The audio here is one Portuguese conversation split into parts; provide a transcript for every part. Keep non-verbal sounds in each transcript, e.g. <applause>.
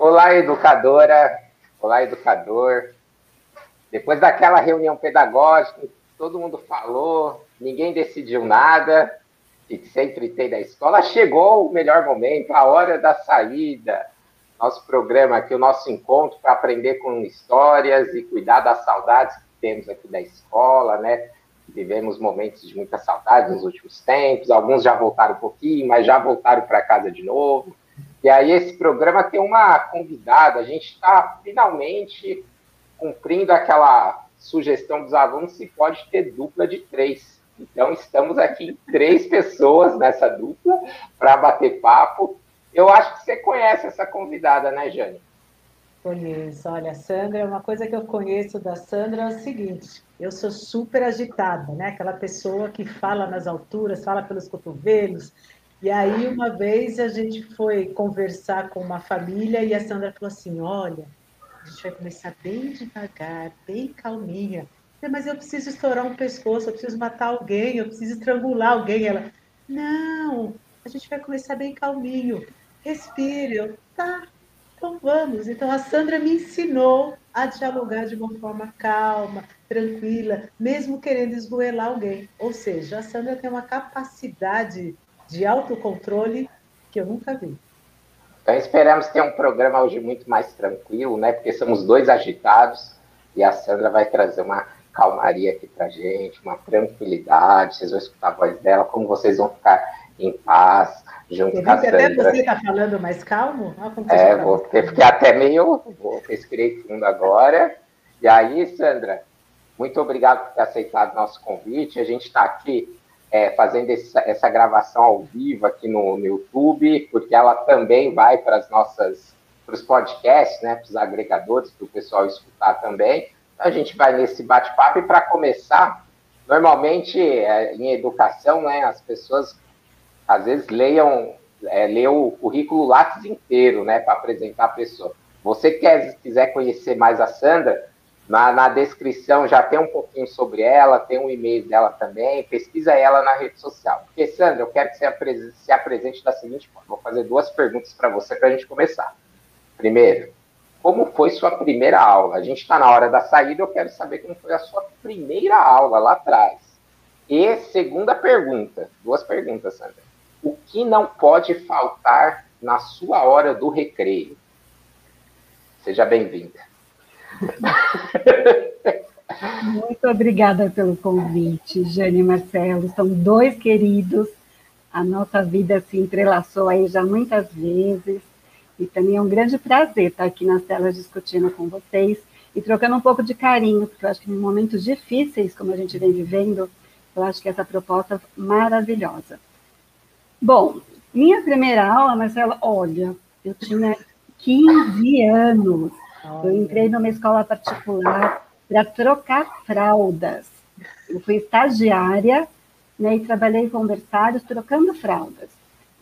Olá, educadora. Olá, educador. Depois daquela reunião pedagógica, todo mundo falou, ninguém decidiu nada, que sempre tem da escola, chegou o melhor momento, a hora da saída. Nosso programa aqui, o nosso encontro para aprender com histórias e cuidar das saudades que temos aqui da escola, né? Vivemos momentos de muita saudade nos últimos tempos, alguns já voltaram um pouquinho, mas já voltaram para casa de novo. E aí esse programa tem uma convidada, a gente está finalmente cumprindo aquela sugestão dos alunos se pode ter dupla de três. Então, estamos aqui três pessoas nessa dupla para bater papo. Eu acho que você conhece essa convidada, né, Jane? Conheço. Olha, Sandra, uma coisa que eu conheço da Sandra é o seguinte: eu sou super agitada, né? Aquela pessoa que fala nas alturas, fala pelos cotovelos. E aí, uma vez, a gente foi conversar com uma família e a Sandra falou assim: olha a gente vai começar bem devagar, bem calminha. Mas eu preciso estourar um pescoço, eu preciso matar alguém, eu preciso estrangular alguém. Ela, não, a gente vai começar bem calminho. Respire. Eu, tá, então vamos. Então a Sandra me ensinou a dialogar de uma forma calma, tranquila, mesmo querendo esgoelar alguém. Ou seja, a Sandra tem uma capacidade de autocontrole que eu nunca vi. Então esperamos ter um programa hoje muito mais tranquilo, né? Porque somos dois agitados e a Sandra vai trazer uma calmaria aqui pra gente, uma tranquilidade. Vocês vão escutar a voz dela, como vocês vão ficar em paz junto com a Sandra. Até você está falando mais calmo? é, vou, porque fiquei até meio, vou respirei fundo agora. E aí, Sandra, muito obrigado por ter aceitado nosso convite. A gente está aqui é, fazendo essa, essa, gravação ao vivo aqui no, no YouTube, porque ela também vai para as nossas para os podcasts, né, para os agregadores, para o pessoal escutar também. Então, a gente vai nesse bate-papo e para começar, normalmente é, em educação, né, as pessoas às vezes leiam é, o currículo Lattes inteiro, né, para apresentar a pessoa. Você quer quiser conhecer mais a Sandra, na, na, descrição já tem um pouquinho sobre ela, tem um e-mail dela também, pesquisa ela na rede social. Porque, Sandra, eu quero que você apresente, se apresente da seguinte forma. Vou fazer duas perguntas para você para a gente começar. Primeiro, como foi sua primeira aula? A gente está na hora da saída, eu quero saber como foi a sua primeira aula lá atrás. E segunda pergunta, duas perguntas, Sandra. O que não pode faltar na sua hora do recreio? Seja bem-vinda. Muito obrigada pelo convite, Jane e Marcelo. São dois queridos. A nossa vida se entrelaçou aí já muitas vezes. E também é um grande prazer estar aqui nas telas discutindo com vocês e trocando um pouco de carinho, porque eu acho que em momentos difíceis, como a gente vem vivendo, eu acho que essa proposta é maravilhosa. Bom, minha primeira aula, Marcela, olha, eu tinha 15 anos. Eu entrei numa escola particular para trocar fraldas. Eu fui estagiária né, e trabalhei com berçários trocando fraldas.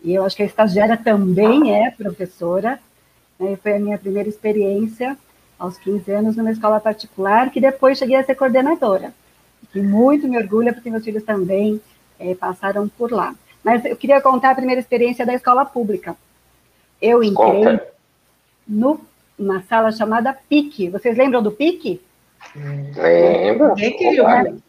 E eu acho que a estagiária também é professora. Né, e foi a minha primeira experiência aos 15 anos numa escola particular, que depois cheguei a ser coordenadora. E muito me orgulha, porque meus filhos também é, passaram por lá. Mas eu queria contar a primeira experiência da escola pública. Eu entrei no uma sala chamada PIC. Vocês lembram do PIC? Lembro. Ninguém queria o PIC.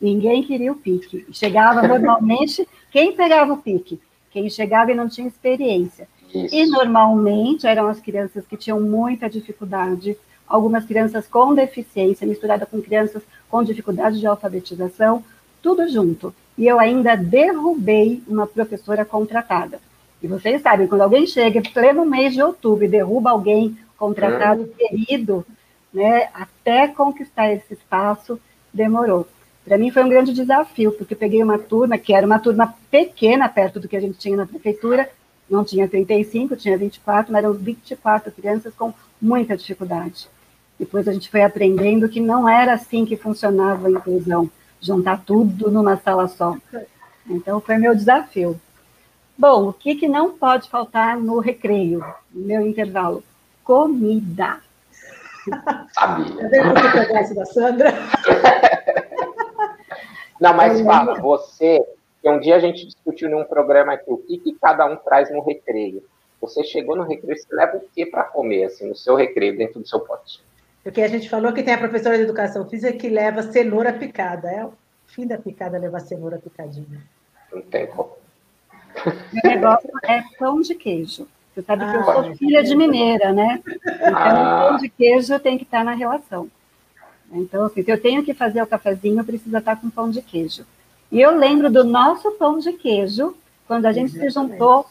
Ninguém queria o PIC. Chegava <laughs> normalmente, quem pegava o PIC? Quem chegava e não tinha experiência. Isso. E normalmente eram as crianças que tinham muita dificuldade, algumas crianças com deficiência, misturada com crianças com dificuldade de alfabetização, tudo junto. E eu ainda derrubei uma professora contratada. E vocês sabem, quando alguém chega em pleno mês de outubro e derruba alguém contratado, querido, né, até conquistar esse espaço, demorou. Para mim foi um grande desafio, porque peguei uma turma que era uma turma pequena perto do que a gente tinha na prefeitura, não tinha 35, tinha 24, mas eram 24 crianças com muita dificuldade. Depois a gente foi aprendendo que não era assim que funcionava a inclusão, juntar tudo numa sala só. Então foi meu desafio. Bom, o que, que não pode faltar no recreio, no meu intervalo? Comida. Sabia. Tá vendo da Sandra? Não, mas fala, você, que um dia a gente discutiu num programa aqui, o que, que cada um traz no recreio. Você chegou no recreio, você leva o que para comer, assim, no seu recreio, dentro do seu pote? Porque a gente falou que tem a professora de educação física que leva cenoura picada. É o fim da picada levar cenoura picadinha. Não tem como. O negócio é pão de queijo. Você sabe que eu sou ah, filha de mineira, né? Então, ah. o pão de queijo tem que estar na relação. Então, assim, se eu tenho que fazer o cafezinho, eu preciso estar com pão de queijo. E eu lembro do nosso pão de queijo, quando a gente Exatamente. se juntou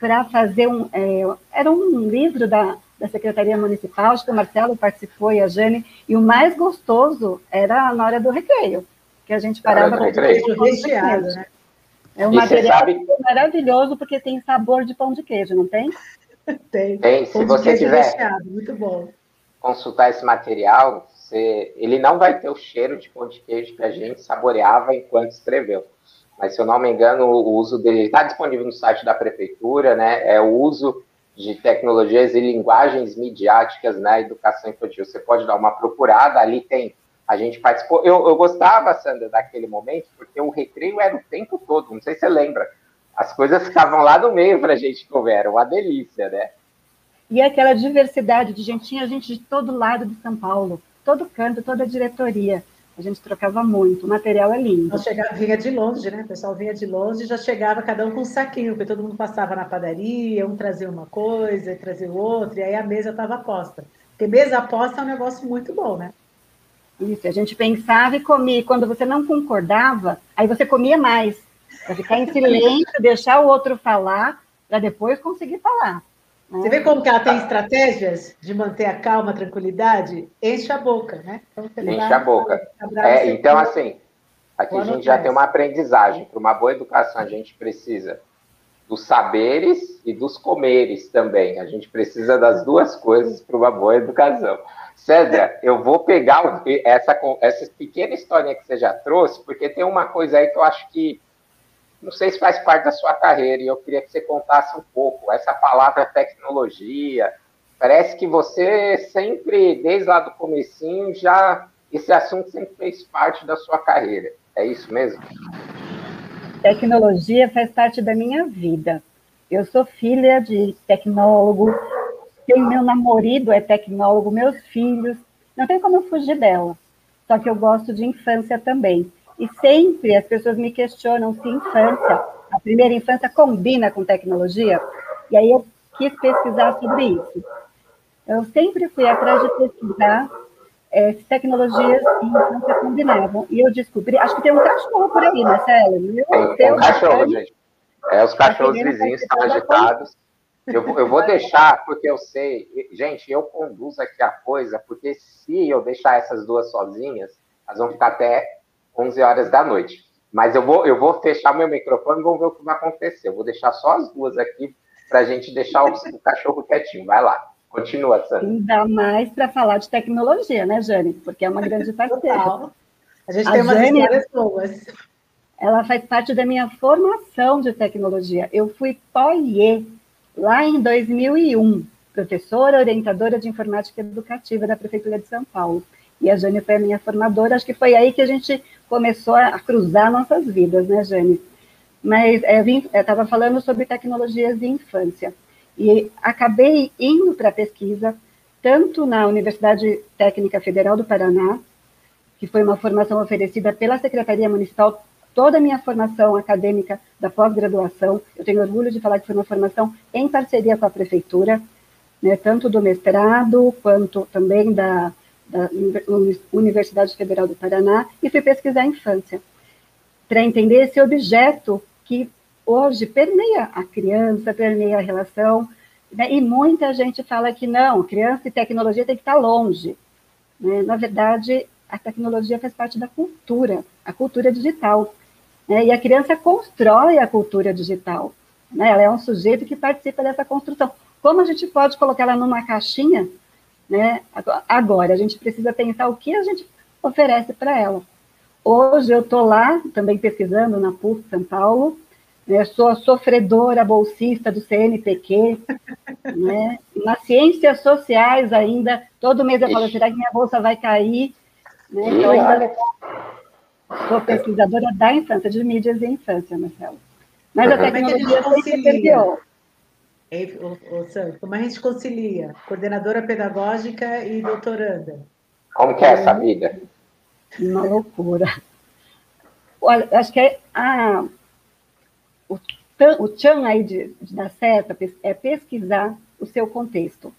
para fazer um. É, era um livro da, da Secretaria Municipal, acho que o Marcelo participou e a Jane, e o mais gostoso era na hora do recreio, que a gente parava com o queijo recheado, né? É um material sabe... maravilhoso porque tem sabor de pão de queijo, não tem? <laughs> tem. Tem, se você quiser recheado, muito bom. consultar esse material, você... ele não vai ter o cheiro de pão de queijo que a gente saboreava enquanto escreveu. Mas, se eu não me engano, o uso dele está disponível no site da prefeitura, né? É o uso de tecnologias e linguagens midiáticas na educação infantil. Você pode dar uma procurada, ali tem. A gente participou. Eu, eu gostava, Sandra, daquele momento, porque o recreio era o tempo todo, não sei se você lembra. As coisas ficavam lá no meio para a gente comer, era uma delícia, né? E aquela diversidade de gente, tinha gente de todo lado de São Paulo, todo canto, toda diretoria. A gente trocava muito, o material é lindo. Nós chegava, vinha de longe, né? O pessoal vinha de longe e já chegava cada um com um saquinho, porque todo mundo passava na padaria, um trazia uma coisa, trazia outra, e aí a mesa estava posta. Porque mesa posta é um negócio muito bom, né? Isso, a gente pensava e comia. Quando você não concordava, aí você comia mais. Para ficar em silêncio, <laughs> deixar o outro falar, para depois conseguir falar. Você vê como que ela tem estratégias de manter a calma, a tranquilidade? Enche a boca, né? Então, Enche a boca. É, então, assim, aqui a gente já tem uma aprendizagem. Para uma boa educação, a gente precisa dos saberes e dos comeres também. A gente precisa das duas coisas para uma boa educação. César, eu vou pegar essa, essa pequena historinha que você já trouxe, porque tem uma coisa aí que eu acho que não sei se faz parte da sua carreira, e eu queria que você contasse um pouco. Essa palavra tecnologia, parece que você sempre, desde lá do comecinho, já esse assunto sempre fez parte da sua carreira. É isso mesmo? Tecnologia faz parte da minha vida. Eu sou filha de tecnólogo, tenho meu namorado é tecnólogo, meus filhos, não tem como eu fugir dela. Só que eu gosto de infância também. E sempre as pessoas me questionam se infância, a primeira infância combina com tecnologia. E aí eu quis pesquisar sobre isso. Eu sempre fui atrás de pesquisar é, se tecnologias e infância combinavam. E eu descobri, acho que tem um cachorro por aí. Né, tem, tem um cachorro, gente. É, os cachorros vizinhos estão agitados. Eu, eu vou deixar, porque eu sei, gente, eu conduzo aqui a coisa, porque se eu deixar essas duas sozinhas, elas vão ficar até 11 horas da noite. Mas eu vou, eu vou fechar meu microfone e vamos ver o que vai acontecer. Eu vou deixar só as duas aqui para a gente deixar o, o, cachorro quietinho. Vai lá, continua, Sandra. Ainda mais para falar de tecnologia, né, Jane? Porque é uma grande parceira. A gente a tem umas Jane, histórias boas. Ela faz parte da minha formação de tecnologia. Eu fui POIE lá em 2001, professora orientadora de informática educativa da Prefeitura de São Paulo. E a Jane foi a minha formadora, acho que foi aí que a gente começou a cruzar nossas vidas, né, Jane? Mas é, eu estava falando sobre tecnologias de infância. E acabei indo para a pesquisa, tanto na Universidade Técnica Federal do Paraná, que foi uma formação oferecida pela Secretaria Municipal, toda a minha formação acadêmica da pós-graduação, eu tenho orgulho de falar que foi uma formação em parceria com a prefeitura, né, tanto do mestrado quanto também da da Universidade Federal do Paraná e fui pesquisar a infância, para entender esse objeto que hoje permeia a criança, permeia a relação, né? e muita gente fala que não, criança e tecnologia tem que estar longe. Né? Na verdade, a tecnologia faz parte da cultura, a cultura digital. Né? E a criança constrói a cultura digital. Né? Ela é um sujeito que participa dessa construção. Como a gente pode colocar ela numa caixinha né? Agora, a gente precisa pensar o que a gente oferece para ela. Hoje eu estou lá, também pesquisando na PUC São Paulo, né? sou a sofredora bolsista do CNPq, <laughs> né? nas ciências sociais ainda, todo mês eu falo, será que minha bolsa vai cair? Né? Então, ainda sou pesquisadora da infância, de mídias e infância, Marcelo. Mas a tecnologia sempre perdeu. Ei, ô, ô, Sam, como a gente concilia coordenadora pedagógica e doutoranda? Como que é essa vida? Uma loucura. Olha, acho que é a, o, o tchan aí de, de dar certo é pesquisar o seu contexto.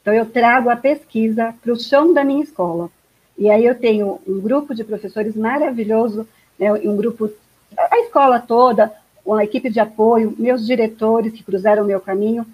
Então, eu trago a pesquisa para o chão da minha escola. E aí eu tenho um grupo de professores maravilhoso, né, um grupo, a escola toda, uma equipe de apoio, meus diretores que cruzaram o meu caminho,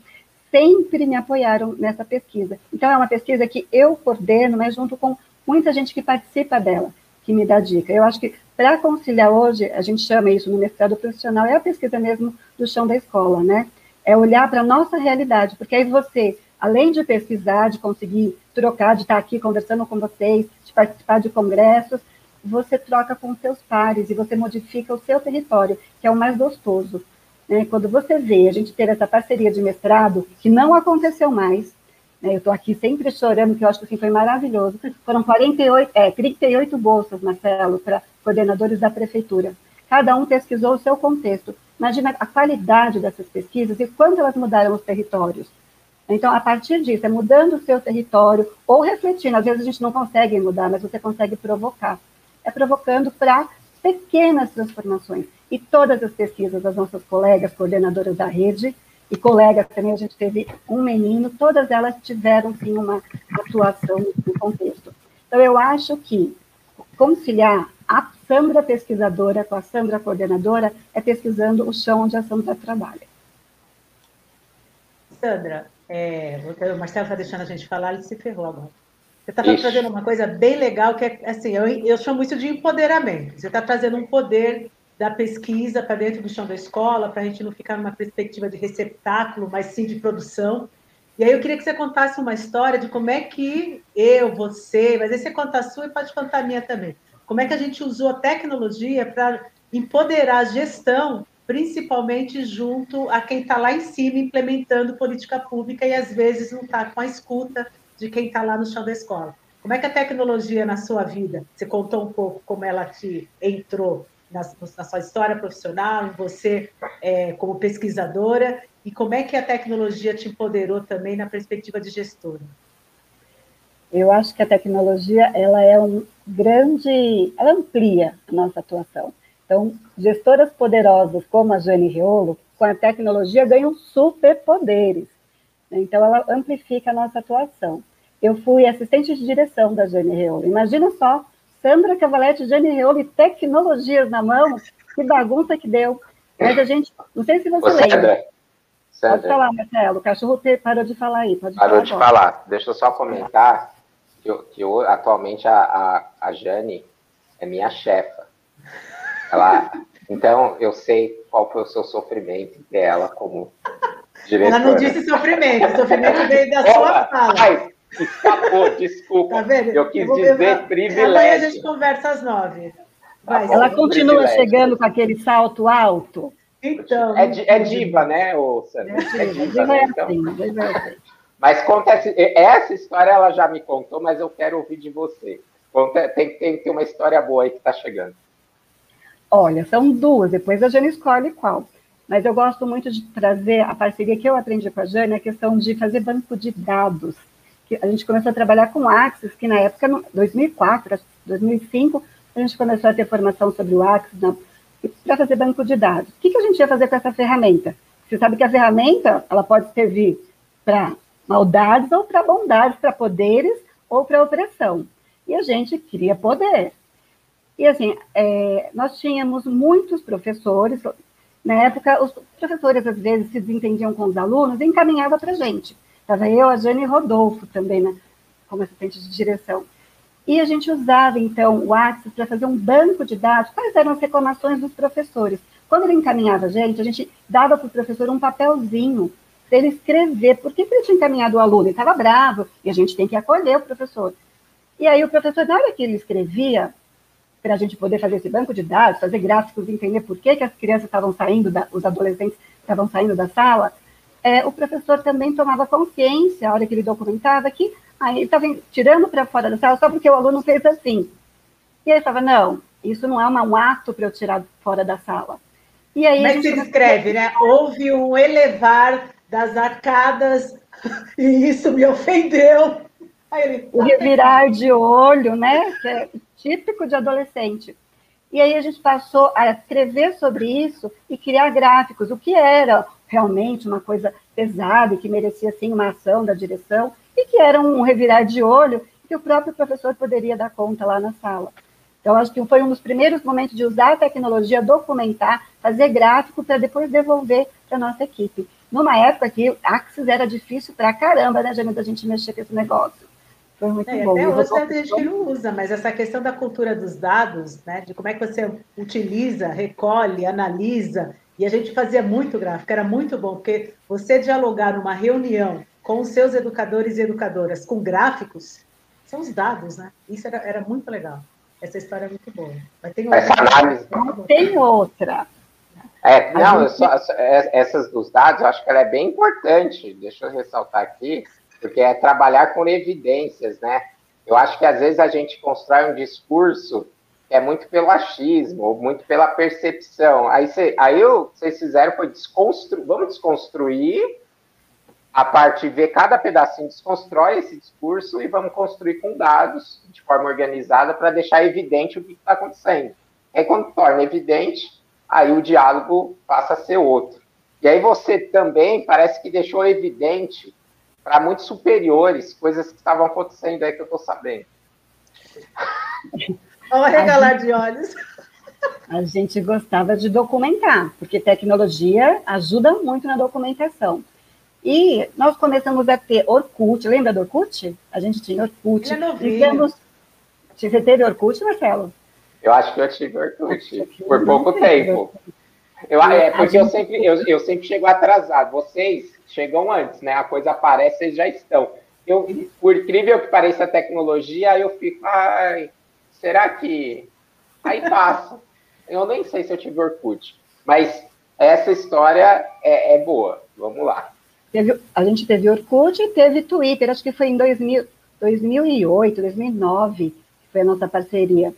sempre me apoiaram nessa pesquisa. Então, é uma pesquisa que eu coordeno, mas junto com muita gente que participa dela, que me dá dica. Eu acho que para conciliar hoje, a gente chama isso no mestrado profissional, é a pesquisa mesmo do chão da escola, né? É olhar para a nossa realidade, porque aí você, além de pesquisar, de conseguir trocar, de estar aqui conversando com vocês, de participar de congressos, você troca com seus pares e você modifica o seu território, que é o mais gostoso. Né? Quando você vê a gente ter essa parceria de mestrado, que não aconteceu mais, né? eu estou aqui sempre chorando, que eu acho que assim, foi maravilhoso, foram 48, é, 38 bolsas, Marcelo, para coordenadores da prefeitura. Cada um pesquisou o seu contexto. Imagina a qualidade dessas pesquisas e quanto elas mudaram os territórios. Então, a partir disso, é mudando o seu território ou refletindo. Às vezes a gente não consegue mudar, mas você consegue provocar é provocando para pequenas transformações. E todas as pesquisas das nossas colegas coordenadoras da rede, e colegas também, a gente teve um menino, todas elas tiveram, sim, uma atuação no contexto. Então, eu acho que conciliar a Sandra pesquisadora com a Sandra coordenadora é pesquisando o chão onde a Sandra trabalha. Sandra, é, o Marcelo está deixando a gente falar, ele se ferrou agora. Você está trazendo uma coisa bem legal, que é assim, eu, eu chamo isso de empoderamento. Você está trazendo um poder da pesquisa para dentro do chão da escola, para a gente não ficar numa perspectiva de receptáculo, mas sim de produção. E aí eu queria que você contasse uma história de como é que eu, você, mas aí você conta a sua e pode contar a minha também. Como é que a gente usou a tecnologia para empoderar a gestão, principalmente junto a quem está lá em cima implementando política pública e às vezes não está com a escuta de quem está lá no chão da escola. Como é que a tecnologia na sua vida, você contou um pouco como ela te entrou na, na sua história profissional, em você é, como pesquisadora, e como é que a tecnologia te empoderou também na perspectiva de gestora? Eu acho que a tecnologia ela é um grande, ela amplia a nossa atuação. Então, gestoras poderosas como a Jane Riolo, com a tecnologia ganham superpoderes. Então, ela amplifica a nossa atuação. Eu fui assistente de direção da Jane Reolo. Imagina só, Sandra Cavaletti, Jane Reolo e tecnologias na mão, que bagunça que deu. Mas a gente, não sei se você Ô, lembra. Sandra, Sandra. Pode falar, Marcelo, o cachorro parou de falar aí. Pode parou falar de agora. falar. Deixa eu só comentar que, eu, que eu, atualmente a, a, a Jane é minha chefa. Ela, então, eu sei qual foi o seu sofrimento dela como Diretora. Ela não disse sofrimento, sofrimento veio da sua fala. Ai, escapou, desculpa. Tá vendo? Eu quis eu dizer ver. privilégio. Amanhã a gente conversa às nove. Vai, ela continua privilégio. chegando com aquele salto alto? Então. É, é diva, né, ô Sandra? É, é diva, diva né, então. Assim, é assim. Mas conta essa, essa história, ela já me contou, mas eu quero ouvir de você. Conta, tem, tem que ter uma história boa aí que está chegando. Olha, são duas, depois a gente escolhe qual. Mas eu gosto muito de trazer a parceria que eu aprendi com a Jane, a questão de fazer banco de dados. Que a gente começou a trabalhar com Axis, que na época, 2004, 2005, a gente começou a ter formação sobre o Axis para fazer banco de dados. O que, que a gente ia fazer com essa ferramenta? Você sabe que a ferramenta ela pode servir para maldades ou para bondades, para poderes ou para opressão. E a gente queria poder. E assim, é, nós tínhamos muitos professores, na época, os professores às vezes se desentendiam com os alunos e encaminhavam para a gente. Estava eu, a Jane Rodolfo também, né, como assistente de direção. E a gente usava, então, o Axis para fazer um banco de dados, quais eram as reclamações dos professores. Quando ele encaminhava a gente, a gente dava para o professor um papelzinho para ele escrever por que, que ele tinha encaminhado o aluno. Ele estava bravo, e a gente tem que acolher o professor. E aí o professor, na hora que ele escrevia, para a gente poder fazer esse banco de dados, fazer gráficos, entender por que, que as crianças estavam saindo, da, os adolescentes estavam saindo da sala, é, o professor também tomava consciência, a hora que ele documentava, que ah, ele estava tirando para fora da sala só porque o aluno fez assim. E ele falava, não, isso não é uma, um ato para eu tirar fora da sala. E aí Mas se escreve, né? Houve um elevar das arcadas <laughs> e isso me ofendeu. Ele, o revirar de olho, né? Que é típico de adolescente. E aí a gente passou a escrever sobre isso e criar gráficos, o que era realmente uma coisa pesada e que merecia, sim, uma ação da direção, e que era um revirar de olho que o próprio professor poderia dar conta lá na sala. Então, acho que foi um dos primeiros momentos de usar a tecnologia, documentar, fazer gráfico para depois devolver para a nossa equipe. Numa época que Axis era difícil para caramba, né, Jane, da gente mexer com esse negócio. Foi muito é, bom. Até hoje tem gente que não usa, mas essa questão da cultura dos dados, né, de como é que você utiliza, recolhe, analisa, e a gente fazia muito gráfico, era muito bom, porque você dialogar numa reunião com os seus educadores e educadoras com gráficos, são os dados, né? Isso era, era muito legal. Essa história é muito boa. Mas tem outra. Essa análise... Tem outra. É, não, só, é, essas dos dados, eu acho que ela é bem importante. Deixa eu ressaltar aqui porque é trabalhar com evidências, né? Eu acho que às vezes a gente constrói um discurso que é muito pelo achismo, muito pela percepção. Aí, cê, aí eu, vocês fizeram foi desconstruir, vamos desconstruir a parte, ver cada pedacinho, desconstrói esse discurso e vamos construir com dados de forma organizada para deixar evidente o que está acontecendo. Aí quando torna evidente, aí o diálogo passa a ser outro. E aí você também parece que deixou evidente para muitos superiores, coisas que estavam acontecendo aí que eu estou sabendo. Olha regalar de olhos. <laughs> A gente gostava de documentar, porque tecnologia ajuda muito na documentação. E nós começamos a ter Orkut, lembra do Orkut? A gente tinha Orkut. Ele é Fizemos... Você teve Orkut, Marcelo? Eu acho que eu tive Orkut, por pouco tempo. Eu, é porque eu sempre, eu, eu sempre chego atrasado. Vocês chegam antes, né? A coisa aparece, vocês já estão. Eu, por incrível que pareça a tecnologia, eu fico, ai, será que. Aí passa. Eu nem sei se eu tive Orkut, mas essa história é, é boa. Vamos lá. Teve, a gente teve Orkut e teve Twitter, acho que foi em 2000, 2008, 2009, que foi a nossa parceria.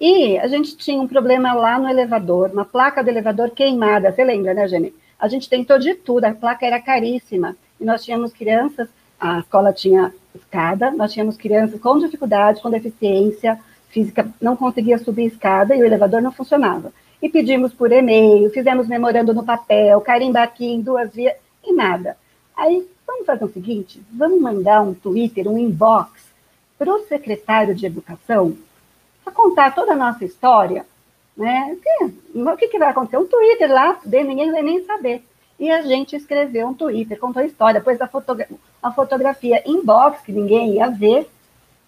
E a gente tinha um problema lá no elevador, uma placa do elevador queimada. Você lembra, né, Jenny? A gente tentou de tudo, a placa era caríssima. E nós tínhamos crianças, a escola tinha escada, nós tínhamos crianças com dificuldade, com deficiência física, não conseguia subir escada e o elevador não funcionava. E pedimos por e-mail, fizemos memorando no papel, carimba aqui em duas vias, e nada. Aí, vamos fazer o seguinte, vamos mandar um Twitter, um inbox, para o secretário de Educação, para contar toda a nossa história, né? O que, que vai acontecer? Um Twitter lá, ninguém vai nem saber. E a gente escreveu um Twitter, contou a história, pôs a, fotogra a fotografia inbox, que ninguém ia ver.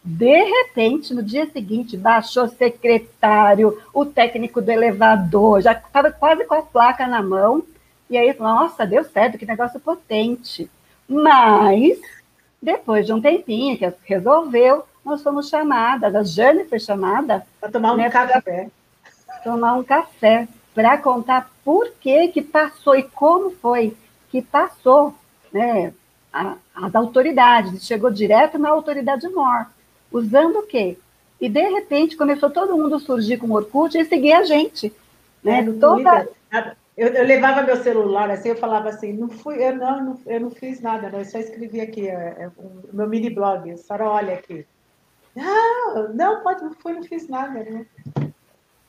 De repente, no dia seguinte, baixou o secretário, o técnico do elevador, já estava quase com a placa na mão. E aí, nossa, deu certo, que negócio potente. Mas, depois de um tempinho que resolveu, nós fomos chamadas, a Jane foi chamada. Para tomar um né, café tomar um café para contar por que que passou e como foi que passou, né, a, as autoridades, chegou direto na autoridade maior, usando o quê? E, de repente, começou todo mundo a surgir com o Orkut e seguir a gente. Né? É, Toda... eu, eu, levava meu celular assim, eu falava assim, não fui, eu não, não eu não fiz nada, não, eu só escrevi aqui, é, é, um, meu mini blog, a senhora olha aqui. Não, não, pode, não fui, não fiz nada, né?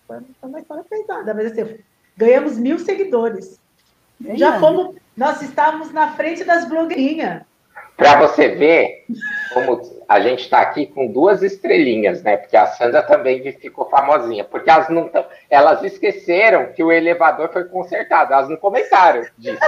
Foi uma história pesada, mas assim, ganhamos mil seguidores. Bem Já fomos, nós estávamos na frente das blogueirinhas. Para você ver como a gente está aqui com duas estrelinhas, né? Porque a Sandra também ficou famosinha. Porque elas não tão, elas esqueceram que o elevador foi consertado. Elas não comentaram disso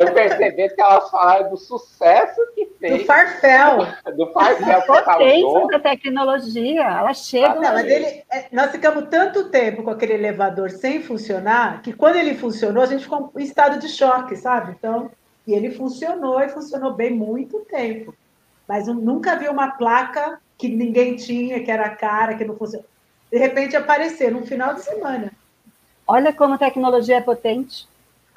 eu percebi que elas falaram do sucesso que fez. Do Farfel. Do Farfel causou. da tecnologia, ela chega. Ah, mas ele, é, nós ficamos tanto tempo com aquele elevador sem funcionar, que quando ele funcionou, a gente ficou em estado de choque, sabe? Então, e ele funcionou, e funcionou bem muito tempo. Mas eu nunca vi uma placa que ninguém tinha, que era cara, que não funcionou. De repente apareceu num final de semana. Olha como a tecnologia é potente.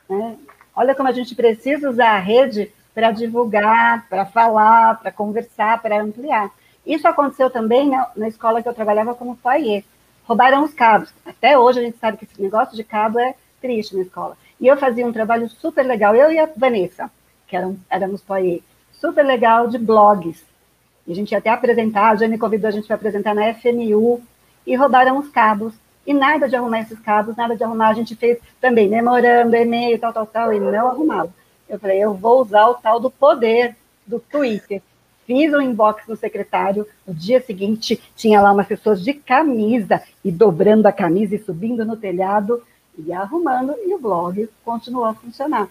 Né? Olha como a gente precisa usar a rede para divulgar, para falar, para conversar, para ampliar. Isso aconteceu também na, na, escola que eu trabalhava como foyer. Roubaram os cabos. Até hoje a gente sabe que esse negócio de cabo é triste na escola. E eu fazia um trabalho super legal, eu e a Vanessa. que eram, éramos POE, super legal de blogs. E a gente ia até apresentar, a Jane convidou a gente para apresentar na FMU, e roubaram os cabos. E nada de arrumar esses cabos, nada de arrumar. A gente fez também memorando, e-mail, tal, tal, tal, e não arrumava. Eu falei, eu vou usar o tal do poder do Twitter. Fiz um inbox no secretário, no dia seguinte tinha lá umas pessoas de camisa, e dobrando a camisa e subindo no telhado, e arrumando, e o blog continuou a funcionar.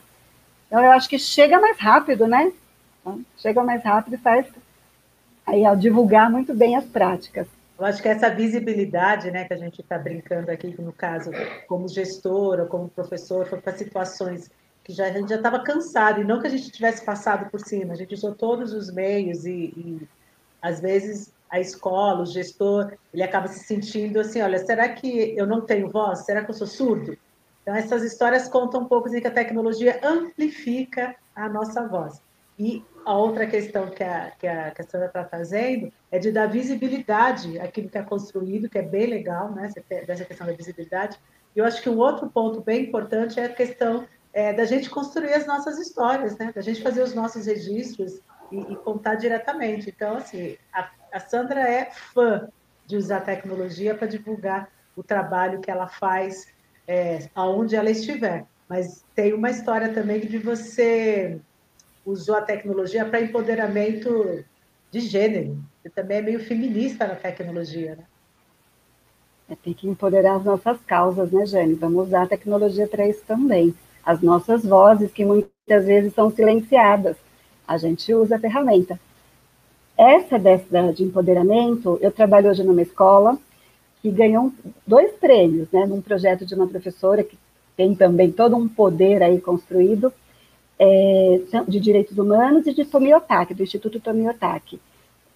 Então, eu acho que chega mais rápido, né? Então, chega mais rápido e faz aí, ao divulgar muito bem as práticas. Eu acho que essa visibilidade, né, que a gente está brincando aqui, no caso, como gestor ou como professor, foi para situações que já, a gente já estava cansado, e não que a gente tivesse passado por cima, a gente usou todos os meios e, e às vezes a escola, o gestor, ele acaba se sentindo assim, olha, será que eu não tenho voz? Será que eu sou surdo? Então, essas histórias contam um pouco de que a tecnologia amplifica a nossa voz. E a outra questão que a, que a, que a Sandra está fazendo é de dar visibilidade àquilo que é construído, que é bem legal, né? Dessa questão da visibilidade. E eu acho que um outro ponto bem importante é a questão é, da gente construir as nossas histórias, né? Da gente fazer os nossos registros e, e contar diretamente. Então, assim, a, a Sandra é fã de usar tecnologia para divulgar o trabalho que ela faz é, aonde ela estiver. Mas tem uma história também de você usou a tecnologia para empoderamento de gênero. Você também é meio feminista na tecnologia, né? É, tem que empoderar as nossas causas, né, Jane? Vamos usar a tecnologia para isso também. As nossas vozes, que muitas vezes são silenciadas, a gente usa a ferramenta. Essa dessa de empoderamento, eu trabalho hoje numa escola que ganhou dois prêmios, né, num projeto de uma professora que tem também todo um poder aí construído, é, de Direitos Humanos e de Tomiotaki, do Instituto Tomiotaki.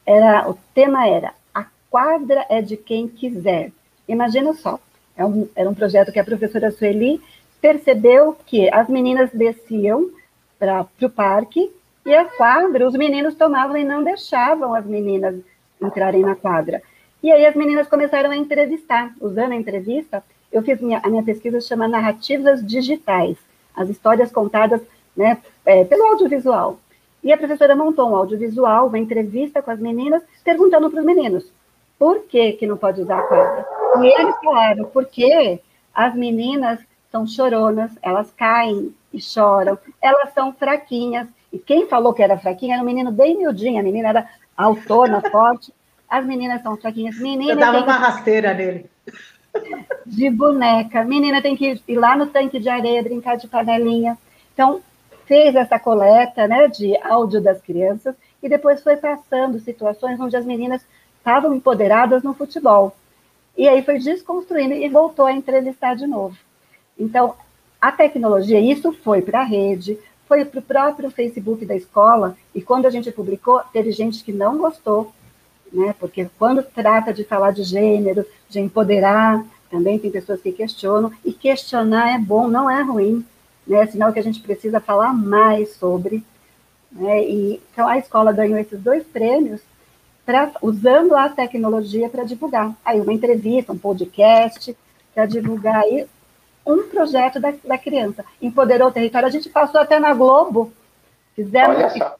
Era, o tema era A quadra é de quem quiser. Imagina só, é um, era um projeto que a professora Sueli percebeu que as meninas desciam para o parque e a quadra, os meninos tomavam e não deixavam as meninas entrarem na quadra. E aí as meninas começaram a entrevistar. Usando a entrevista, eu fiz minha, a minha pesquisa chama Narrativas Digitais, as histórias contadas né, é, pelo audiovisual. E a professora montou um audiovisual, uma entrevista com as meninas, perguntando para os meninos por que, que não pode usar a quadra. E eles falaram, porque as meninas são choronas, elas caem e choram, elas são fraquinhas. E quem falou que era fraquinha era um menino bem miudinho, a menina era autona, <laughs> forte. As meninas são fraquinhas. Menina Eu dava uma rasteira nele. De boneca. Menina tem que ir lá no tanque de areia, brincar de panelinha. Então, fez essa coleta né, de áudio das crianças e depois foi passando situações onde as meninas estavam empoderadas no futebol. E aí foi desconstruindo e voltou a entrevistar de novo. Então, a tecnologia, isso foi para a rede, foi para o próprio Facebook da escola, e quando a gente publicou, teve gente que não gostou, né? Porque quando trata de falar de gênero, de empoderar, também tem pessoas que questionam, e questionar é bom, não é ruim né? Sinal que a gente precisa falar mais sobre. Né? E, então, a escola ganhou esses dois prêmios pra, usando a tecnologia para divulgar. Aí, uma entrevista, um podcast, para divulgar aí um projeto da, da criança. Empoderou o território. A gente passou até na Globo, fizemos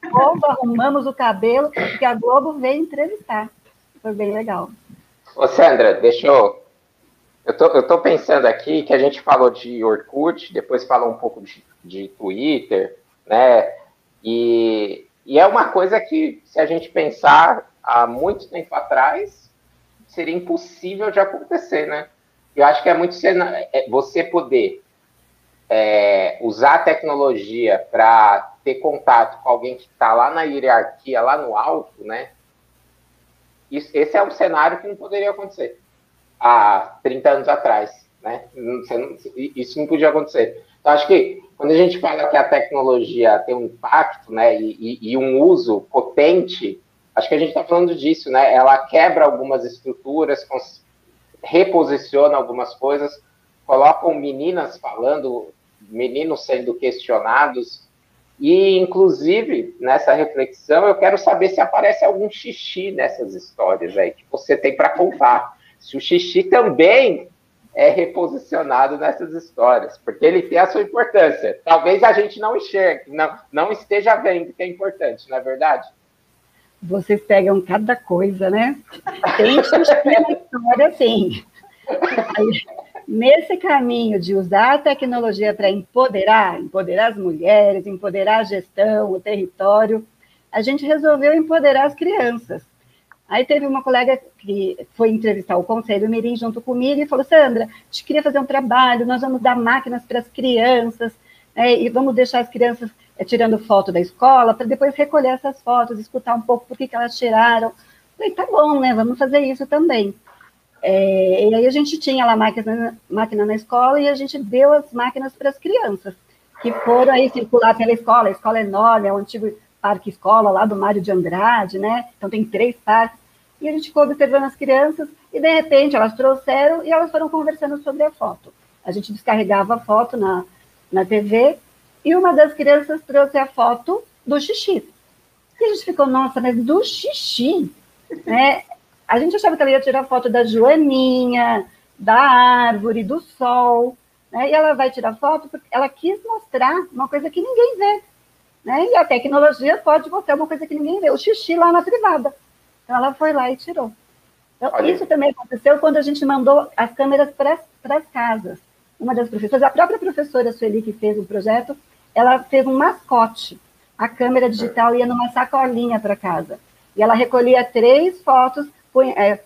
Globo, arrumamos o cabelo, porque a Globo veio entrevistar. Foi bem legal. Ô, Sandra, deixa eu eu tô, eu tô pensando aqui que a gente falou de Orkut, depois falou um pouco de, de Twitter, né? E, e é uma coisa que, se a gente pensar há muito tempo atrás, seria impossível de acontecer, né? Eu acho que é muito é, você poder é, usar a tecnologia para ter contato com alguém que está lá na hierarquia, lá no alto, né? Isso, esse é um cenário que não poderia acontecer há 30 anos atrás, né? Isso não podia acontecer. Então, acho que quando a gente fala que a tecnologia tem um impacto, né, e, e um uso potente, acho que a gente está falando disso, né? Ela quebra algumas estruturas, reposiciona algumas coisas, colocam meninas falando, meninos sendo questionados, e, inclusive, nessa reflexão, eu quero saber se aparece algum xixi nessas histórias aí que você tem para contar se o xixi também é reposicionado nessas histórias, porque ele tem a sua importância. Talvez a gente não enxergue, não, não esteja vendo que é importante, não é verdade? Vocês pegam cada coisa, né? Tem uma história assim. Nesse caminho de usar a tecnologia para empoderar, empoderar as mulheres, empoderar a gestão, o território, a gente resolveu empoderar as crianças. Aí teve uma colega que foi entrevistar o Conselho Mirim junto comigo e falou, Sandra, a gente queria fazer um trabalho, nós vamos dar máquinas para as crianças, né, e vamos deixar as crianças é, tirando foto da escola, para depois recolher essas fotos, escutar um pouco por que, que elas tiraram. Falei, tá bom, né? Vamos fazer isso também. É, e aí a gente tinha lá máquina, máquina na escola e a gente deu as máquinas para as crianças, que foram aí circular pela escola. A escola é enorme, é o antigo parque escola lá do Mário de Andrade, né? Então tem três parques. E a gente ficou observando as crianças e de repente elas trouxeram e elas foram conversando sobre a foto. A gente descarregava a foto na, na TV e uma das crianças trouxe a foto do xixi. E a gente ficou, nossa, mas do xixi, né? A gente achava que ela ia tirar foto da Joaninha, da árvore, do sol, né? E ela vai tirar foto porque ela quis mostrar uma coisa que ninguém vê, né? E a tecnologia pode mostrar uma coisa que ninguém vê, o xixi lá na privada. Então ela foi lá e tirou. Então, isso também aconteceu quando a gente mandou as câmeras para as casas. Uma das professoras, a própria professora Sueli, que fez o projeto, ela fez um mascote. A câmera digital ia numa sacolinha para casa. E ela recolhia três fotos, é,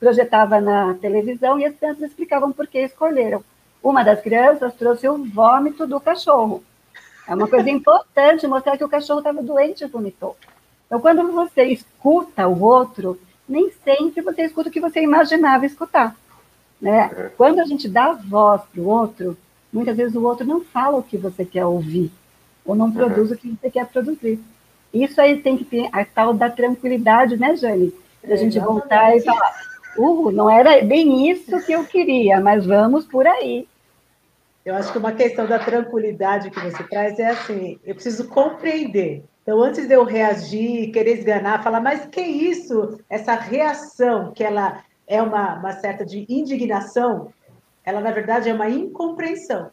projetava na televisão e as crianças explicavam por que escolheram. Uma das crianças trouxe o vômito do cachorro. É uma coisa importante mostrar que o cachorro estava doente e vomitou. Então, quando você escuta o outro, nem sempre você escuta o que você imaginava escutar. Né? É. Quando a gente dá voz para o outro, muitas vezes o outro não fala o que você quer ouvir, ou não produz uhum. o que você quer produzir. Isso aí tem que ter a tal da tranquilidade, né, Jane? Da gente voltar e falar, uh, não era bem isso que eu queria, mas vamos por aí. Eu acho que uma questão da tranquilidade que você traz é assim, eu preciso compreender. Então, antes de eu reagir, querer esganar, falar, mas que isso? Essa reação, que ela é uma, uma certa de indignação, ela, na verdade, é uma incompreensão.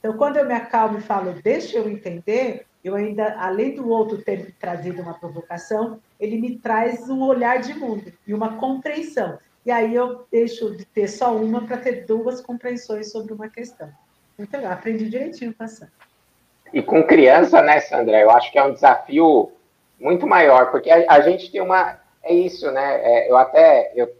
Então, quando eu me acalmo e falo, deixa eu entender, eu ainda, além do outro ter trazido uma provocação, ele me traz um olhar de mundo e uma compreensão. E aí eu deixo de ter só uma para ter duas compreensões sobre uma questão. Então, eu aprendi direitinho passando. E com criança, né, Sandra? Eu acho que é um desafio muito maior, porque a, a gente tem uma. É isso, né? É, eu até. Eu,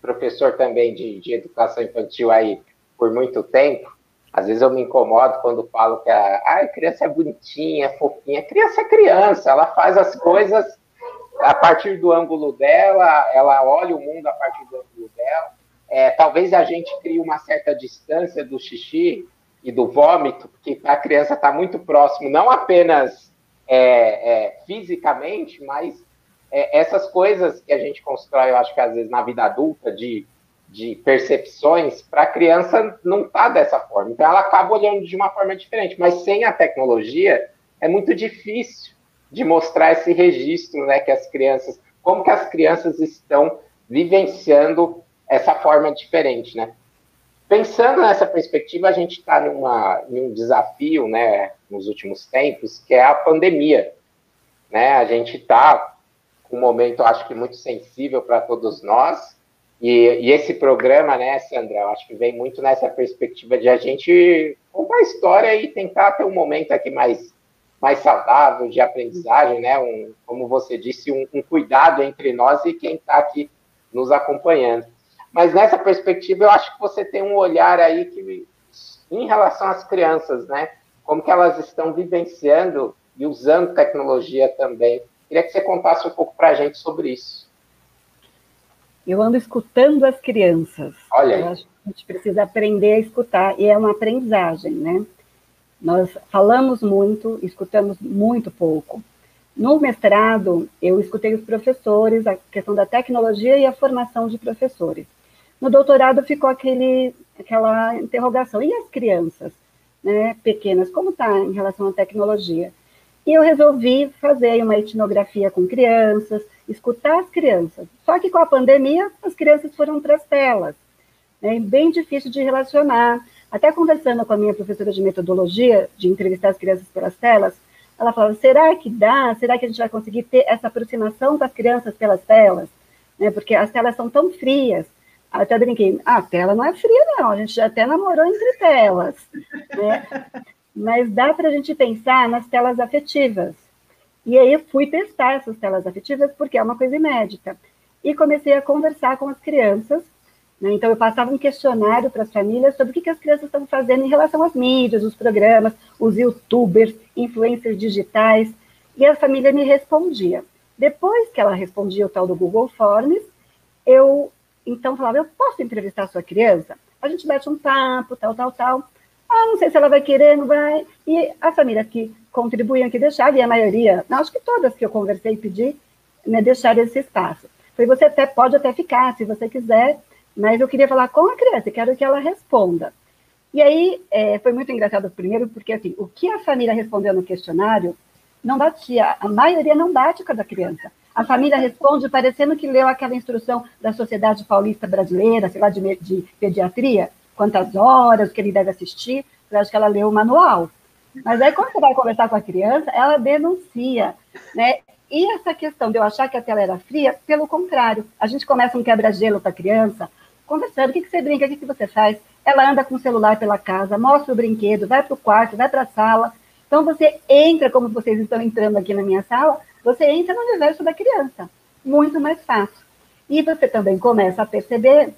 professor também de, de educação infantil aí, por muito tempo, às vezes eu me incomodo quando falo que a, a criança é bonitinha, fofinha. Criança é criança, ela faz as coisas a partir do ângulo dela, ela olha o mundo a partir do ângulo dela. É, talvez a gente crie uma certa distância do xixi e do vômito, porque a criança está muito próximo, não apenas é, é, fisicamente, mas é, essas coisas que a gente constrói, eu acho que às vezes na vida adulta, de de percepções, para a criança não tá dessa forma. Então ela acaba olhando de uma forma diferente. Mas sem a tecnologia é muito difícil de mostrar esse registro, né, que as crianças, como que as crianças estão vivenciando essa forma diferente, né? Pensando nessa perspectiva, a gente está em um desafio, né, nos últimos tempos, que é a pandemia, né? A gente está com um momento, acho que muito sensível para todos nós, e, e, esse programa, né, Sandra, eu acho que vem muito nessa perspectiva de a gente contar a história e tentar ter um momento aqui mais, mais saudável de aprendizagem, né? Um, como você disse, um, um cuidado entre nós e quem está aqui nos acompanhando. Mas nessa perspectiva, eu acho que você tem um olhar aí que, em relação às crianças, né? Como que elas estão vivenciando e usando tecnologia também. Queria que você contasse um pouco para a gente sobre isso. Eu ando escutando as crianças. Olha. Eu acho que a gente precisa aprender a escutar, e é uma aprendizagem, né? Nós falamos muito, escutamos muito pouco. No mestrado, eu escutei os professores, a questão da tecnologia e a formação de professores. No doutorado ficou aquele, aquela interrogação, e as crianças né, pequenas, como está em relação à tecnologia? E eu resolvi fazer uma etnografia com crianças, escutar as crianças. Só que com a pandemia, as crianças foram para as telas. né, bem difícil de relacionar. Até conversando com a minha professora de metodologia, de entrevistar as crianças pelas telas, ela falava, será que dá? Será que a gente vai conseguir ter essa aproximação com as crianças pelas telas? Né, porque as telas são tão frias. Até brinquei, ah, a tela não é fria, não, a gente já até namorou entre telas. Né? Mas dá para a gente pensar nas telas afetivas. E aí eu fui testar essas telas afetivas, porque é uma coisa inédita. E comecei a conversar com as crianças. Né? Então, eu passava um questionário para as famílias sobre o que, que as crianças estão fazendo em relação às mídias, os programas, os youtubers, influencers digitais. E a família me respondia. Depois que ela respondia o tal do Google Forms, eu então falava: Eu posso entrevistar a sua criança? A gente bate um papo, tal, tal, tal. Ah, não sei se ela vai querer, não vai. E as famílias que contribuíam, que deixavam, e a maioria, acho que todas que eu conversei e pedi, né, deixaram esse espaço. Foi você até pode até ficar, se você quiser, mas eu queria falar com a criança, quero que ela responda. E aí é, foi muito engraçado primeiro, porque assim, o que a família respondeu no questionário não batia, a maioria não bate com a da criança. A família responde parecendo que leu aquela instrução da Sociedade Paulista Brasileira, sei lá, de, de pediatria, quantas horas, o que ele deve assistir. Eu acho que ela leu o manual. Mas aí, quando você vai conversar com a criança, ela denuncia, né? E essa questão de eu achar que a tela era fria, pelo contrário, a gente começa um quebra-gelo para a criança, conversando, o que, que você brinca, o que, que você faz? Ela anda com o celular pela casa, mostra o brinquedo, vai para o quarto, vai para a sala. Então, você entra, como vocês estão entrando aqui na minha sala, você entra no universo da criança, muito mais fácil. E você também começa a perceber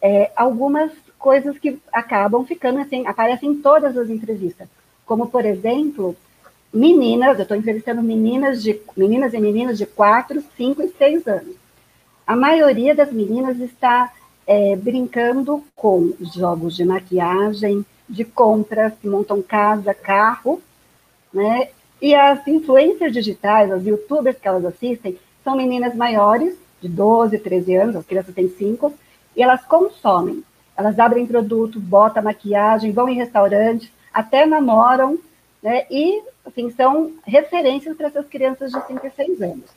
é, algumas coisas que acabam ficando assim, aparecem em todas as entrevistas. Como, por exemplo, meninas, eu estou entrevistando meninas, de, meninas e meninos de 4, 5 e 6 anos. A maioria das meninas está é, brincando com jogos de maquiagem, de compras, que montam casa, carro, né? E as influências digitais, as youtubers que elas assistem, são meninas maiores, de 12, 13 anos, as crianças têm 5, e elas consomem elas abrem produto, botam maquiagem, vão em restaurantes, até namoram, né? E, assim, são referências para essas crianças de 5 e 6 anos.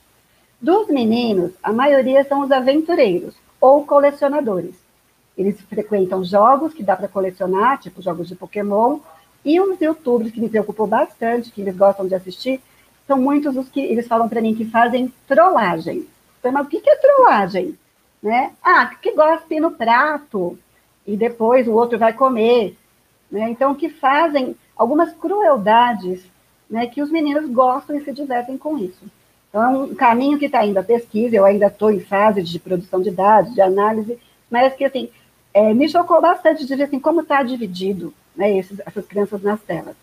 Dos meninos, a maioria são os aventureiros ou colecionadores. Eles frequentam jogos que dá para colecionar, tipo jogos de Pokémon, e os youtubers que me preocupam bastante, que eles gostam de assistir, são muitos os que eles falam para mim que fazem trollagem. Então, mas o que é trollagem? Né? Ah, que gospe no prato, e depois o outro vai comer. Né? Então, que fazem algumas crueldades né, que os meninos gostam e se divertem com isso. Então, é um caminho que está indo a pesquisa, eu ainda estou em fase de produção de dados, de análise, mas que, assim, é, me chocou bastante de ver, assim, como está dividido, né, esses, essas crianças nas telas.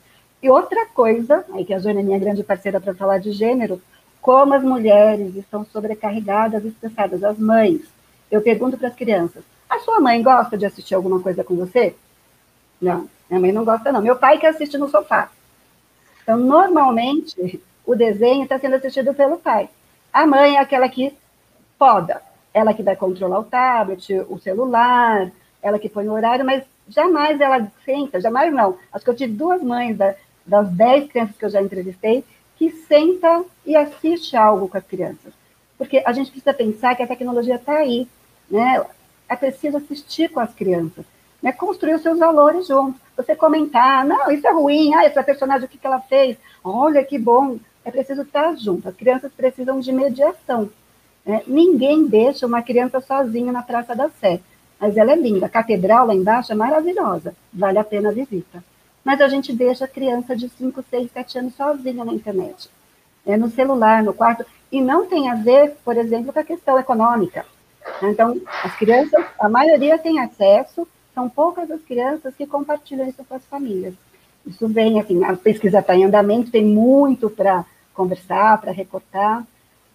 E outra coisa, aí que a Jônia é minha grande parceira para falar de gênero, como as mulheres estão sobrecarregadas e estressadas, as mães. Eu pergunto para as crianças, a sua mãe gosta de assistir alguma coisa com você? Não, minha mãe não gosta, não. Meu pai que assiste no sofá. Então, normalmente, o desenho está sendo assistido pelo pai. A mãe é aquela que poda. Ela que vai controlar o tablet, o celular, ela que põe o horário, mas jamais ela senta, jamais não. Acho que eu tive duas mães da, das dez crianças que eu já entrevistei que senta e assiste algo com as crianças. Porque a gente precisa pensar que a tecnologia está aí. Né? é preciso assistir com as crianças, né? construir os seus valores juntos. Você comentar, não, isso é ruim, ah, essa personagem, o que, que ela fez? Olha que bom. É preciso estar junto. As crianças precisam de mediação. Né? Ninguém deixa uma criança sozinha na Praça da Sé, mas ela é linda. A catedral lá embaixo é maravilhosa, vale a pena a visita. Mas a gente deixa a criança de 5, 6, 7 anos sozinha na internet, né? no celular, no quarto, e não tem a ver, por exemplo, com a questão econômica. Então, as crianças, a maioria tem acesso, são poucas as crianças que compartilham isso com as famílias. Isso vem, assim, a pesquisa está em andamento, tem muito para conversar, para recortar,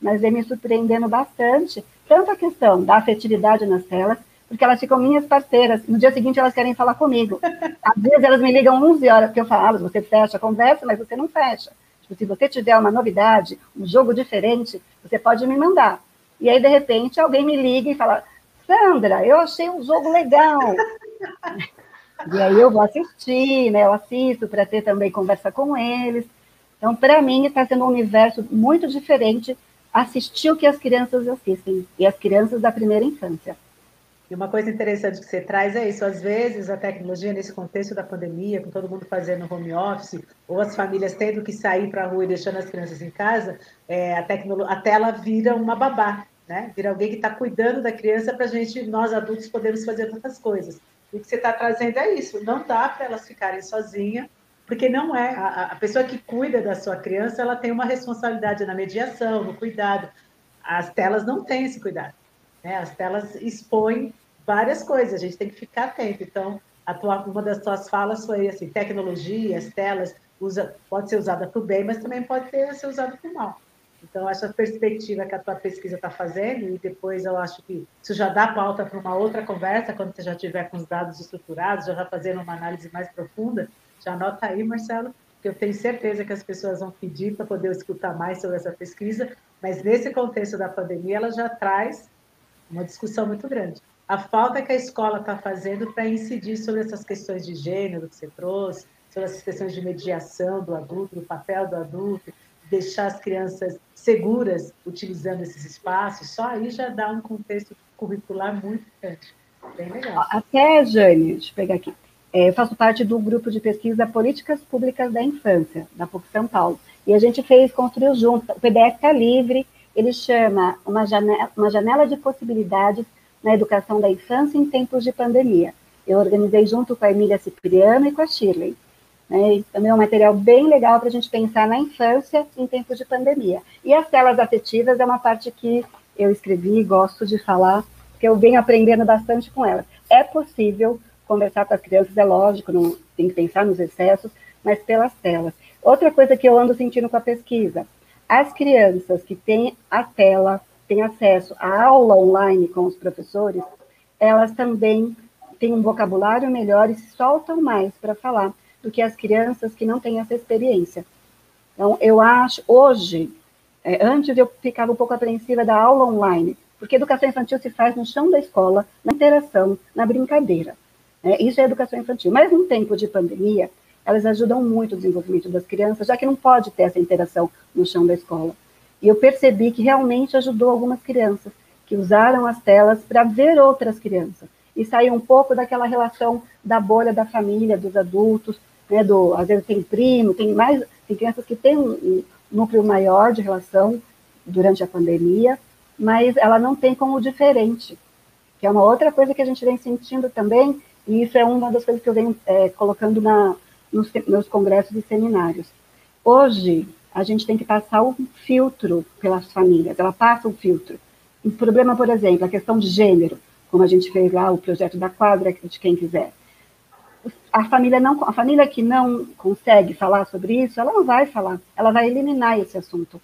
mas vem me surpreendendo bastante, tanto a questão da afetividade nas telas, porque elas ficam minhas parceiras, no dia seguinte elas querem falar comigo. Às vezes elas me ligam 11 horas, porque eu falo, você fecha a conversa, mas você não fecha. Tipo, se você tiver uma novidade, um jogo diferente, você pode me mandar. E aí, de repente, alguém me liga e fala: Sandra, eu achei um jogo legal. e aí eu vou assistir, né? Eu assisto para ter também conversa com eles. Então, para mim, está sendo um universo muito diferente assistir o que as crianças assistem, e as crianças da primeira infância. E uma coisa interessante que você traz é isso, às vezes a tecnologia nesse contexto da pandemia, com todo mundo fazendo home office, ou as famílias tendo que sair para a rua e deixando as crianças em casa, é, a, a tela vira uma babá, né? Vira alguém que está cuidando da criança para a gente, nós adultos, podermos fazer tantas coisas. E o que você está trazendo é isso, não dá para elas ficarem sozinhas, porque não é, a, a pessoa que cuida da sua criança, ela tem uma responsabilidade na mediação, no cuidado. As telas não têm esse cuidado. Né? As telas expõem várias coisas, a gente tem que ficar atento. Então, tua, uma das suas falas foi assim, tecnologias, telas, usa, pode ser usada para o bem, mas também pode ter, ser usada para o mal. Então, essa perspectiva que a tua pesquisa está fazendo, e depois eu acho que isso já dá pauta para uma outra conversa, quando você já tiver com os dados estruturados, já fazendo uma análise mais profunda, já anota aí, Marcelo, que eu tenho certeza que as pessoas vão pedir para poder escutar mais sobre essa pesquisa, mas nesse contexto da pandemia, ela já traz uma discussão muito grande a falta que a escola está fazendo para incidir sobre essas questões de gênero que você trouxe, sobre essas questões de mediação do adulto, do papel do adulto, deixar as crianças seguras utilizando esses espaços, só aí já dá um contexto curricular muito grande. Bem legal. Até, Jane, deixa eu pegar aqui. É, eu faço parte do grupo de pesquisa Políticas Públicas da Infância, da PUC São Paulo. E a gente fez, construiu junto. O PDF está livre, ele chama uma janela, uma janela de possibilidades na educação da infância em tempos de pandemia. Eu organizei junto com a Emília Cipriano e com a Shirley. Né? Também é um material bem legal para a gente pensar na infância em tempos de pandemia. E as telas afetivas é uma parte que eu escrevi e gosto de falar, porque eu venho aprendendo bastante com elas. É possível conversar com as crianças, é lógico, não tem que pensar nos excessos, mas pelas telas. Outra coisa que eu ando sentindo com a pesquisa, as crianças que têm a tela têm acesso à aula online com os professores, elas também têm um vocabulário melhor e se soltam mais para falar do que as crianças que não têm essa experiência. Então, eu acho, hoje, é, antes eu ficava um pouco apreensiva da aula online, porque educação infantil se faz no chão da escola, na interação, na brincadeira. Né? Isso é educação infantil. Mas no tempo de pandemia, elas ajudam muito o desenvolvimento das crianças, já que não pode ter essa interação no chão da escola. E eu percebi que realmente ajudou algumas crianças que usaram as telas para ver outras crianças e sair um pouco daquela relação da bolha da família, dos adultos, né, do, às vezes tem primo, tem mais, tem crianças que têm um, núcleo maior de relação durante a pandemia, mas ela não tem como diferente, que é uma outra coisa que a gente vem sentindo também, e isso é uma das coisas que eu venho é, colocando na, nos meus congressos e seminários. Hoje, a gente tem que passar um filtro pelas famílias, ela passa um filtro. O problema, por exemplo, a questão de gênero, como a gente fez lá o projeto da quadra de quem quiser. A família não, a família que não consegue falar sobre isso, ela não vai falar, ela vai eliminar esse assunto.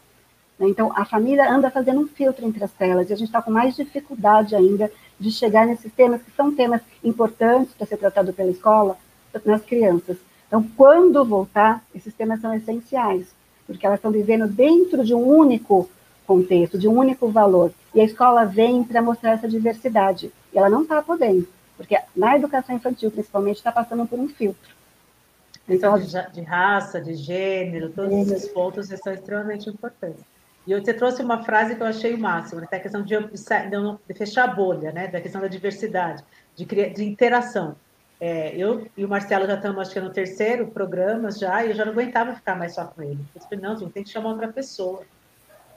Né? Então, a família anda fazendo um filtro entre as telas e a gente está com mais dificuldade ainda de chegar nesses temas que são temas importantes para ser tratado pela escola nas crianças. Então, quando voltar, esses temas são essenciais porque elas estão vivendo dentro de um único contexto, de um único valor. E a escola vem para mostrar essa diversidade. E ela não está podendo, porque na educação infantil, principalmente, está passando por um filtro. Então, de, de raça, de gênero, todos gênero. esses pontos são extremamente importantes. E você trouxe uma frase que eu achei o máximo, né? a questão de, de, fechar a bolha, né? da questão da diversidade, de, de interação. É, eu e o Marcelo já estamos, acho que no terceiro programa já, e eu já não aguentava ficar mais só com ele. Eu falei, não, gente, tem que chamar outra pessoa.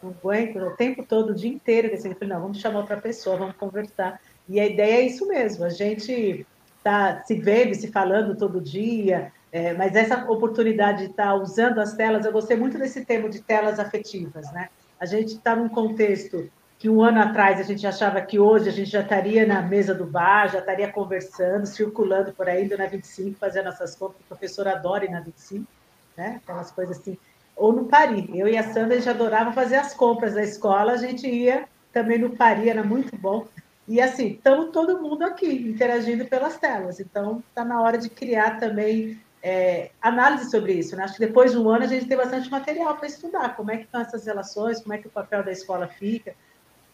Não aguento, o tempo todo, o dia inteiro, eu falei, não, vamos chamar outra pessoa, vamos conversar. E a ideia é isso mesmo, a gente tá se vendo, se falando todo dia, é, mas essa oportunidade de estar tá usando as telas, eu gostei muito desse tema de telas afetivas, né? A gente está num contexto que um ano atrás a gente achava que hoje a gente já estaria na mesa do bar, já estaria conversando, circulando por aí, indo na 25, fazendo essas compras, o professor adora ir na 25, né? Aquelas coisas assim. Ou no Pari. Eu e a Sandra, a gente adorava fazer as compras da escola, a gente ia também no Pari, era muito bom. E assim, estamos todo mundo aqui, interagindo pelas telas. Então, está na hora de criar também é, análise sobre isso. Né? Acho que depois de um ano a gente tem bastante material para estudar como é que estão essas relações, como é que o papel da escola fica,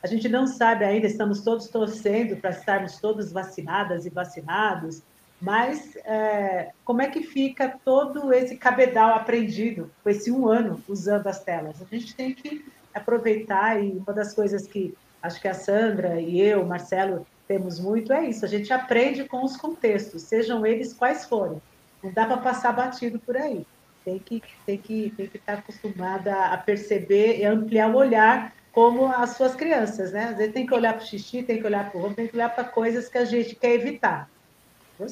a gente não sabe ainda, estamos todos torcendo para estarmos todos vacinadas e vacinados, mas é, como é que fica todo esse cabedal aprendido com esse um ano usando as telas? A gente tem que aproveitar e uma das coisas que acho que a Sandra e eu, Marcelo, temos muito é isso, a gente aprende com os contextos, sejam eles quais forem. Não dá para passar batido por aí. Tem que, tem que, tem que estar acostumada a perceber e ampliar o olhar como as suas crianças, né? Às vezes tem que olhar para o xixi, tem que olhar para o roubo, tem que olhar para coisas que a gente quer evitar.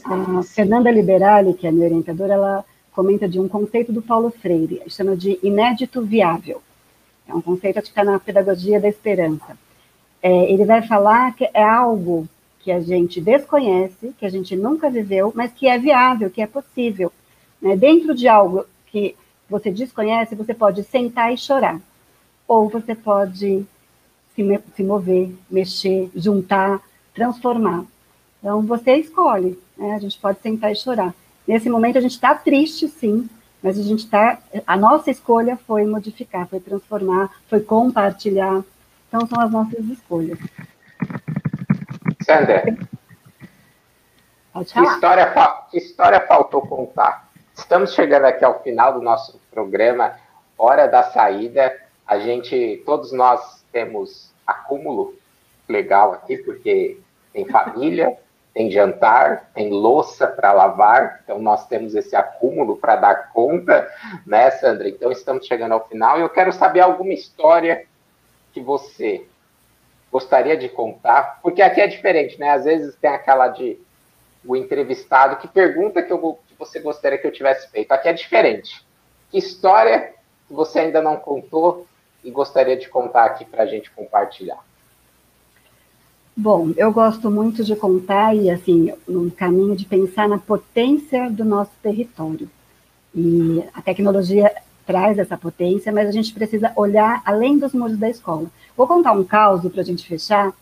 A Fernanda Liberali, que é minha orientadora, ela comenta de um conceito do Paulo Freire, chama de inédito viável. É um conceito que está na pedagogia da esperança. É, ele vai falar que é algo que a gente desconhece, que a gente nunca viveu, mas que é viável, que é possível. Né? Dentro de algo que você desconhece, você pode sentar e chorar, ou você pode se, se mover, mexer, juntar, transformar. Então, você escolhe, né? a gente pode sentar e chorar. Nesse momento, a gente está triste, sim, mas a gente está. A nossa escolha foi modificar, foi transformar, foi compartilhar. Então, são as nossas escolhas. Sandra, que história, que história faltou contar? Estamos chegando aqui ao final do nosso programa, hora da saída. A gente, todos nós temos acúmulo legal aqui, porque tem família, tem jantar, tem louça para lavar, então nós temos esse acúmulo para dar conta, né, Sandra? Então estamos chegando ao final e eu quero saber alguma história que você gostaria de contar, porque aqui é diferente, né? Às vezes tem aquela de o entrevistado que pergunta que, eu, que você gostaria que eu tivesse feito. Aqui é diferente. Que história que você ainda não contou e gostaria de contar aqui para a gente compartilhar? Bom, eu gosto muito de contar e, assim, no caminho de pensar na potência do nosso território. E a tecnologia traz essa potência, mas a gente precisa olhar além dos muros da escola. Vou contar um caso para a gente fechar,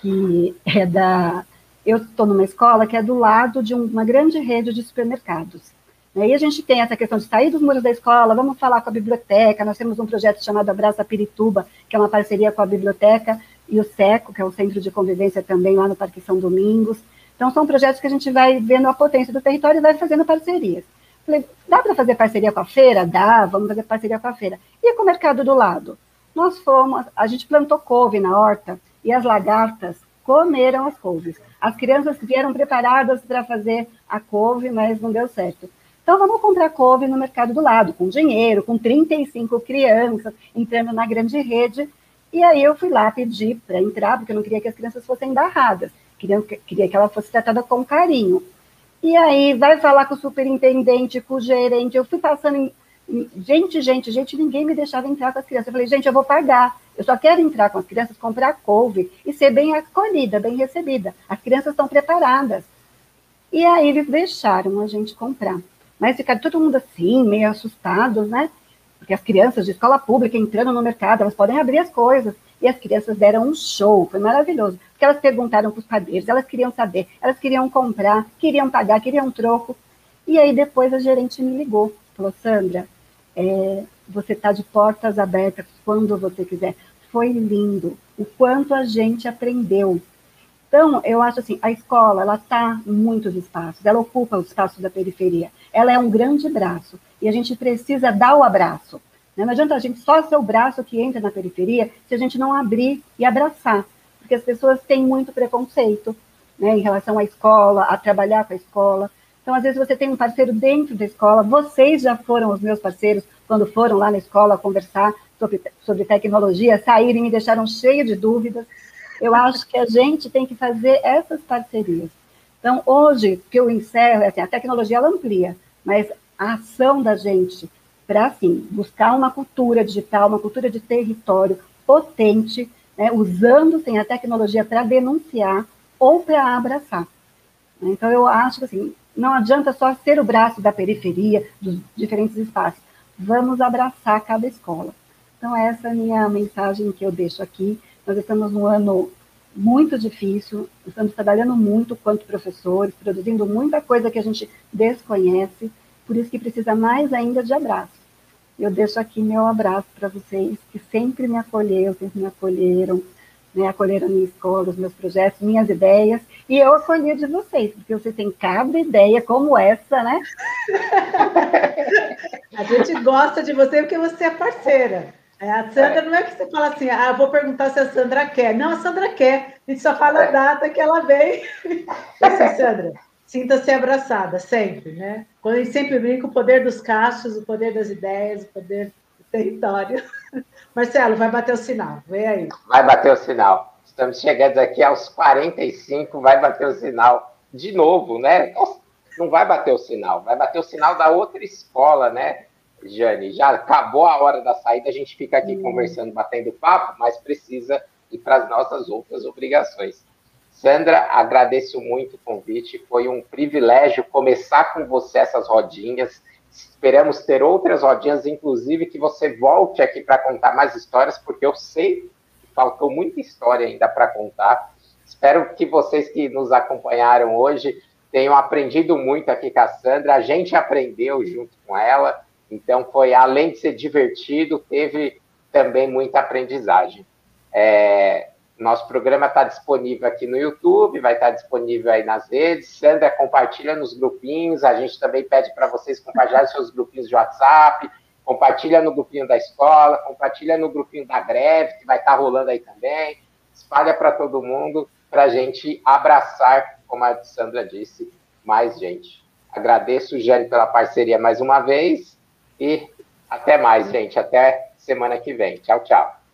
que é da. Eu estou numa escola que é do lado de uma grande rede de supermercados. E aí a gente tem essa questão de sair dos muros da escola, vamos falar com a biblioteca. Nós temos um projeto chamado Abraça Pirituba, que é uma parceria com a biblioteca e o SECO, que é o Centro de Convivência também lá no Parque São Domingos. Então, são projetos que a gente vai vendo a potência do território e vai fazendo parcerias. Falei, dá para fazer parceria com a feira? Dá, vamos fazer parceria com a feira. E com o mercado do lado? Nós fomos, a gente plantou couve na horta e as lagartas comeram as couves. As crianças vieram preparadas para fazer a couve, mas não deu certo. Então, vamos comprar couve no mercado do lado, com dinheiro, com 35 crianças, entrando na grande rede. E aí eu fui lá pedir para entrar, porque eu não queria que as crianças fossem barradas. Queria, queria que ela fosse tratada com carinho. E aí vai falar com o superintendente, com o gerente. Eu fui passando em, gente, gente, gente, ninguém me deixava entrar com as crianças. Eu falei, gente, eu vou pagar. Eu só quero entrar com as crianças, comprar couve e ser bem acolhida, bem recebida. As crianças estão preparadas. E aí eles deixaram a gente comprar. Mas ficaram todo mundo assim, meio assustados, né? Porque as crianças de escola pública entrando no mercado, elas podem abrir as coisas. E as crianças deram um show, foi maravilhoso. Porque elas perguntaram para os padeiros, elas queriam saber, elas queriam comprar, queriam pagar, queriam troco. E aí depois a gerente me ligou, falou, Sandra, é, você está de portas abertas quando você quiser. Foi lindo o quanto a gente aprendeu. Então, eu acho assim, a escola, ela está em muitos espaços, ela ocupa os espaços da periferia, ela é um grande braço, e a gente precisa dar o abraço. Né? Não adianta a gente só ser o braço que entra na periferia se a gente não abrir e abraçar, porque as pessoas têm muito preconceito né, em relação à escola, a trabalhar com a escola. Então, às vezes, você tem um parceiro dentro da escola, vocês já foram os meus parceiros quando foram lá na escola conversar sobre, sobre tecnologia, saíram e me deixaram cheio de dúvidas. Eu acho que a gente tem que fazer essas parcerias. Então, hoje, que eu encerro, é assim, a tecnologia ela amplia, mas a ação da gente para, assim, buscar uma cultura digital, uma cultura de território potente, né, usando assim, a tecnologia para denunciar ou para abraçar. Então, eu acho que assim, não adianta só ser o braço da periferia, dos diferentes espaços. Vamos abraçar cada escola. Então, essa é a minha mensagem que eu deixo aqui. Nós estamos num ano muito difícil, estamos trabalhando muito quanto professores, produzindo muita coisa que a gente desconhece, por isso que precisa mais ainda de abraço. Eu deixo aqui meu abraço para vocês que sempre me acolheram, sempre me acolheram, né, acolheram a minha escola, os meus projetos, minhas ideias, e eu acolhi de vocês, porque vocês têm cada ideia como essa, né? <laughs> a gente gosta de você porque você é parceira. É, a Sandra é. não é que você fala assim, ah, vou perguntar se a Sandra quer. Não, a Sandra quer. A gente só fala é. a data que ela vem. <laughs> assim, Sandra, sinta-se abraçada, sempre, né? Quando a gente sempre brinca, o poder dos cachos, o poder das ideias, o poder do território. <laughs> Marcelo, vai bater o sinal, vem aí. Vai bater o sinal. Estamos chegando aqui aos 45, vai bater o sinal de novo, né? Não vai bater o sinal, vai bater o sinal da outra escola, né? Jane, já acabou a hora da saída, a gente fica aqui hum. conversando, batendo papo, mas precisa ir para as nossas outras obrigações. Sandra, agradeço muito o convite, foi um privilégio começar com você essas rodinhas. Esperamos ter outras rodinhas, inclusive que você volte aqui para contar mais histórias, porque eu sei que faltou muita história ainda para contar. Espero que vocês que nos acompanharam hoje tenham aprendido muito aqui com a Sandra. A gente aprendeu junto com ela. Então, foi além de ser divertido, teve também muita aprendizagem. É, nosso programa está disponível aqui no YouTube, vai estar tá disponível aí nas redes. Sandra, compartilha nos grupinhos. A gente também pede para vocês compartilharem seus grupinhos de WhatsApp, compartilha no grupinho da escola, compartilha no grupinho da greve, que vai estar tá rolando aí também. Espalha para todo mundo, para a gente abraçar, como a Sandra disse, mais gente. Agradeço, Jane, pela parceria mais uma vez e até mais, gente. Até semana que vem. Tchau, tchau.